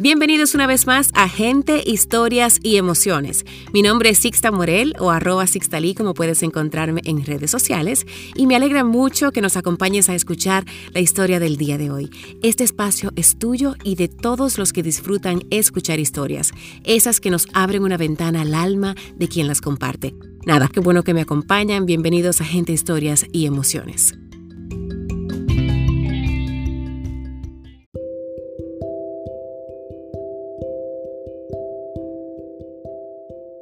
Bienvenidos una vez más a Gente, Historias y Emociones. Mi nombre es Sixta Morel o arroba Sixtalí, como puedes encontrarme en redes sociales, y me alegra mucho que nos acompañes a escuchar la historia del día de hoy. Este espacio es tuyo y de todos los que disfrutan escuchar historias, esas que nos abren una ventana al alma de quien las comparte. Nada, qué bueno que me acompañan. Bienvenidos a Gente, Historias y Emociones.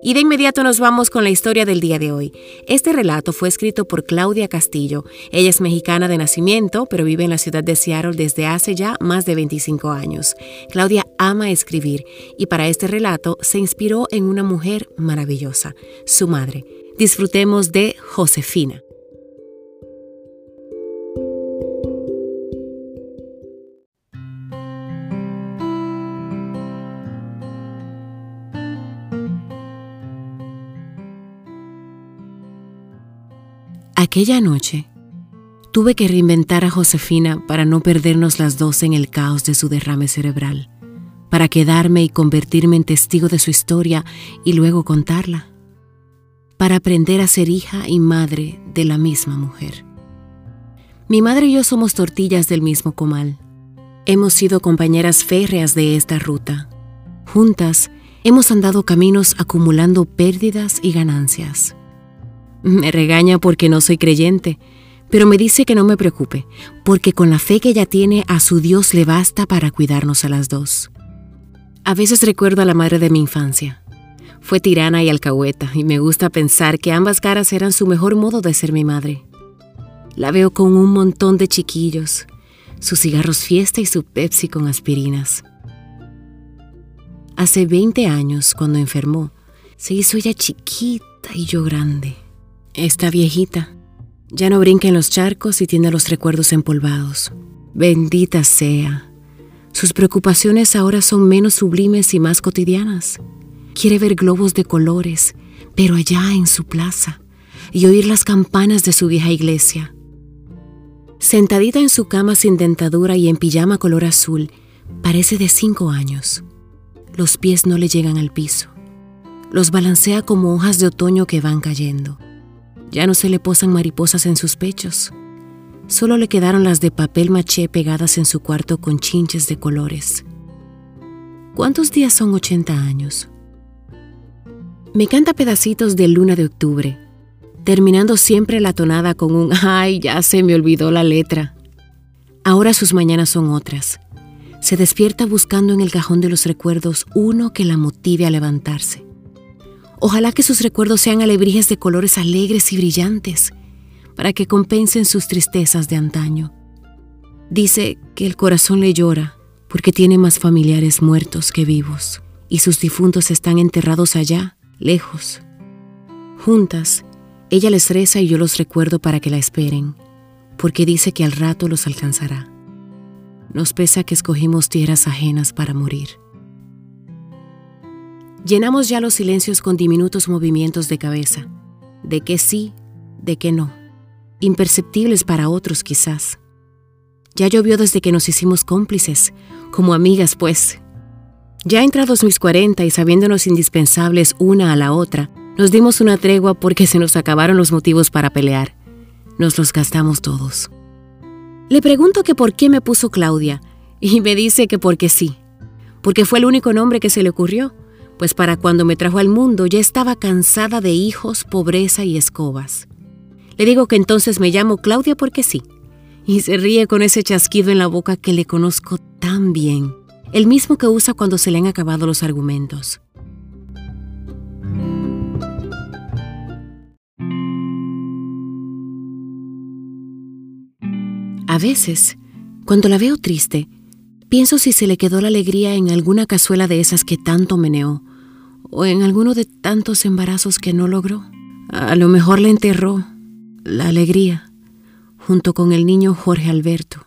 Y de inmediato nos vamos con la historia del día de hoy. Este relato fue escrito por Claudia Castillo. Ella es mexicana de nacimiento, pero vive en la ciudad de Seattle desde hace ya más de 25 años. Claudia ama escribir y para este relato se inspiró en una mujer maravillosa, su madre. Disfrutemos de Josefina. Aquella noche, tuve que reinventar a Josefina para no perdernos las dos en el caos de su derrame cerebral, para quedarme y convertirme en testigo de su historia y luego contarla, para aprender a ser hija y madre de la misma mujer. Mi madre y yo somos tortillas del mismo comal. Hemos sido compañeras férreas de esta ruta. Juntas, hemos andado caminos acumulando pérdidas y ganancias. Me regaña porque no soy creyente, pero me dice que no me preocupe, porque con la fe que ella tiene a su Dios le basta para cuidarnos a las dos. A veces recuerdo a la madre de mi infancia. Fue tirana y alcahueta, y me gusta pensar que ambas caras eran su mejor modo de ser mi madre. La veo con un montón de chiquillos, sus cigarros fiesta y su Pepsi con aspirinas. Hace 20 años, cuando enfermó, se hizo ella chiquita y yo grande. Está viejita. Ya no brinca en los charcos y tiene los recuerdos empolvados. Bendita sea. Sus preocupaciones ahora son menos sublimes y más cotidianas. Quiere ver globos de colores, pero allá en su plaza, y oír las campanas de su vieja iglesia. Sentadita en su cama sin dentadura y en pijama color azul, parece de cinco años. Los pies no le llegan al piso. Los balancea como hojas de otoño que van cayendo. Ya no se le posan mariposas en sus pechos. Solo le quedaron las de papel maché pegadas en su cuarto con chinches de colores. ¿Cuántos días son 80 años? Me canta pedacitos de luna de octubre, terminando siempre la tonada con un ay, ya se me olvidó la letra. Ahora sus mañanas son otras. Se despierta buscando en el cajón de los recuerdos uno que la motive a levantarse. Ojalá que sus recuerdos sean alebrijes de colores alegres y brillantes, para que compensen sus tristezas de antaño. Dice que el corazón le llora porque tiene más familiares muertos que vivos, y sus difuntos están enterrados allá, lejos. Juntas, ella les reza y yo los recuerdo para que la esperen, porque dice que al rato los alcanzará. Nos pesa que escogimos tierras ajenas para morir. Llenamos ya los silencios con diminutos movimientos de cabeza, de que sí, de que no, imperceptibles para otros quizás. Ya llovió desde que nos hicimos cómplices, como amigas pues. Ya entrados mis cuarenta y sabiéndonos indispensables una a la otra, nos dimos una tregua porque se nos acabaron los motivos para pelear. Nos los gastamos todos. Le pregunto que por qué me puso Claudia y me dice que porque sí, porque fue el único nombre que se le ocurrió pues para cuando me trajo al mundo ya estaba cansada de hijos, pobreza y escobas. Le digo que entonces me llamo Claudia porque sí, y se ríe con ese chasquido en la boca que le conozco tan bien, el mismo que usa cuando se le han acabado los argumentos. A veces, cuando la veo triste, pienso si se le quedó la alegría en alguna cazuela de esas que tanto meneó, o en alguno de tantos embarazos que no logró. A lo mejor le enterró la alegría junto con el niño Jorge Alberto,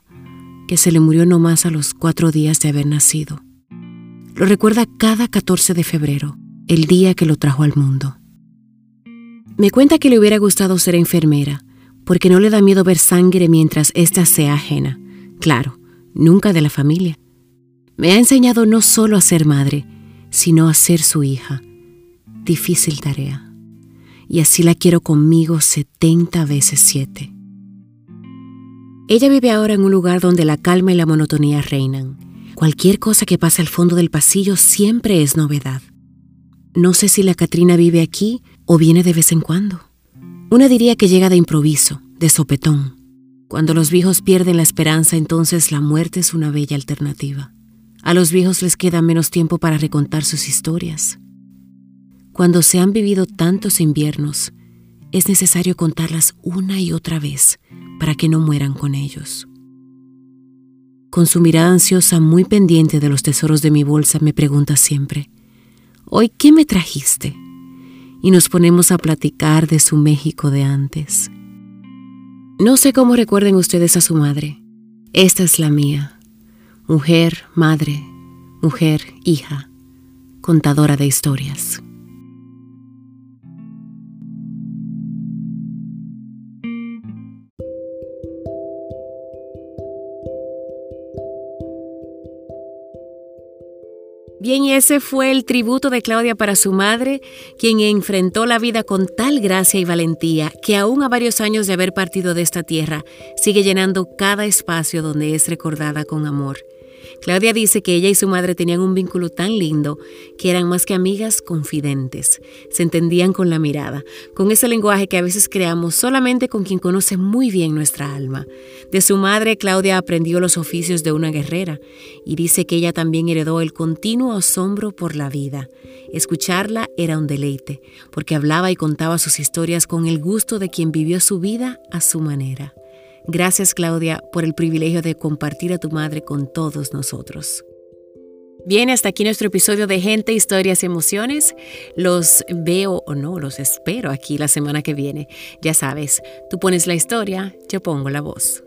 que se le murió nomás a los cuatro días de haber nacido. Lo recuerda cada 14 de febrero, el día que lo trajo al mundo. Me cuenta que le hubiera gustado ser enfermera, porque no le da miedo ver sangre mientras ésta sea ajena. Claro, nunca de la familia. Me ha enseñado no solo a ser madre, sino a ser su hija. Difícil tarea. Y así la quiero conmigo 70 veces 7. Ella vive ahora en un lugar donde la calma y la monotonía reinan. Cualquier cosa que pase al fondo del pasillo siempre es novedad. No sé si la Catrina vive aquí o viene de vez en cuando. Una diría que llega de improviso, de sopetón. Cuando los viejos pierden la esperanza, entonces la muerte es una bella alternativa. A los viejos les queda menos tiempo para recontar sus historias. Cuando se han vivido tantos inviernos, es necesario contarlas una y otra vez para que no mueran con ellos. Con su mirada ansiosa muy pendiente de los tesoros de mi bolsa, me pregunta siempre, ¿Hoy qué me trajiste? Y nos ponemos a platicar de su México de antes. No sé cómo recuerden ustedes a su madre. Esta es la mía mujer, madre, mujer, hija, contadora de historias. Bien, y ese fue el tributo de Claudia para su madre, quien enfrentó la vida con tal gracia y valentía que aún a varios años de haber partido de esta tierra, sigue llenando cada espacio donde es recordada con amor. Claudia dice que ella y su madre tenían un vínculo tan lindo que eran más que amigas confidentes. Se entendían con la mirada, con ese lenguaje que a veces creamos solamente con quien conoce muy bien nuestra alma. De su madre, Claudia aprendió los oficios de una guerrera y dice que ella también heredó el continuo asombro por la vida. Escucharla era un deleite, porque hablaba y contaba sus historias con el gusto de quien vivió su vida a su manera. Gracias Claudia por el privilegio de compartir a tu madre con todos nosotros. Bien, hasta aquí nuestro episodio de Gente, Historias y Emociones. Los veo o no, los espero aquí la semana que viene. Ya sabes, tú pones la historia, yo pongo la voz.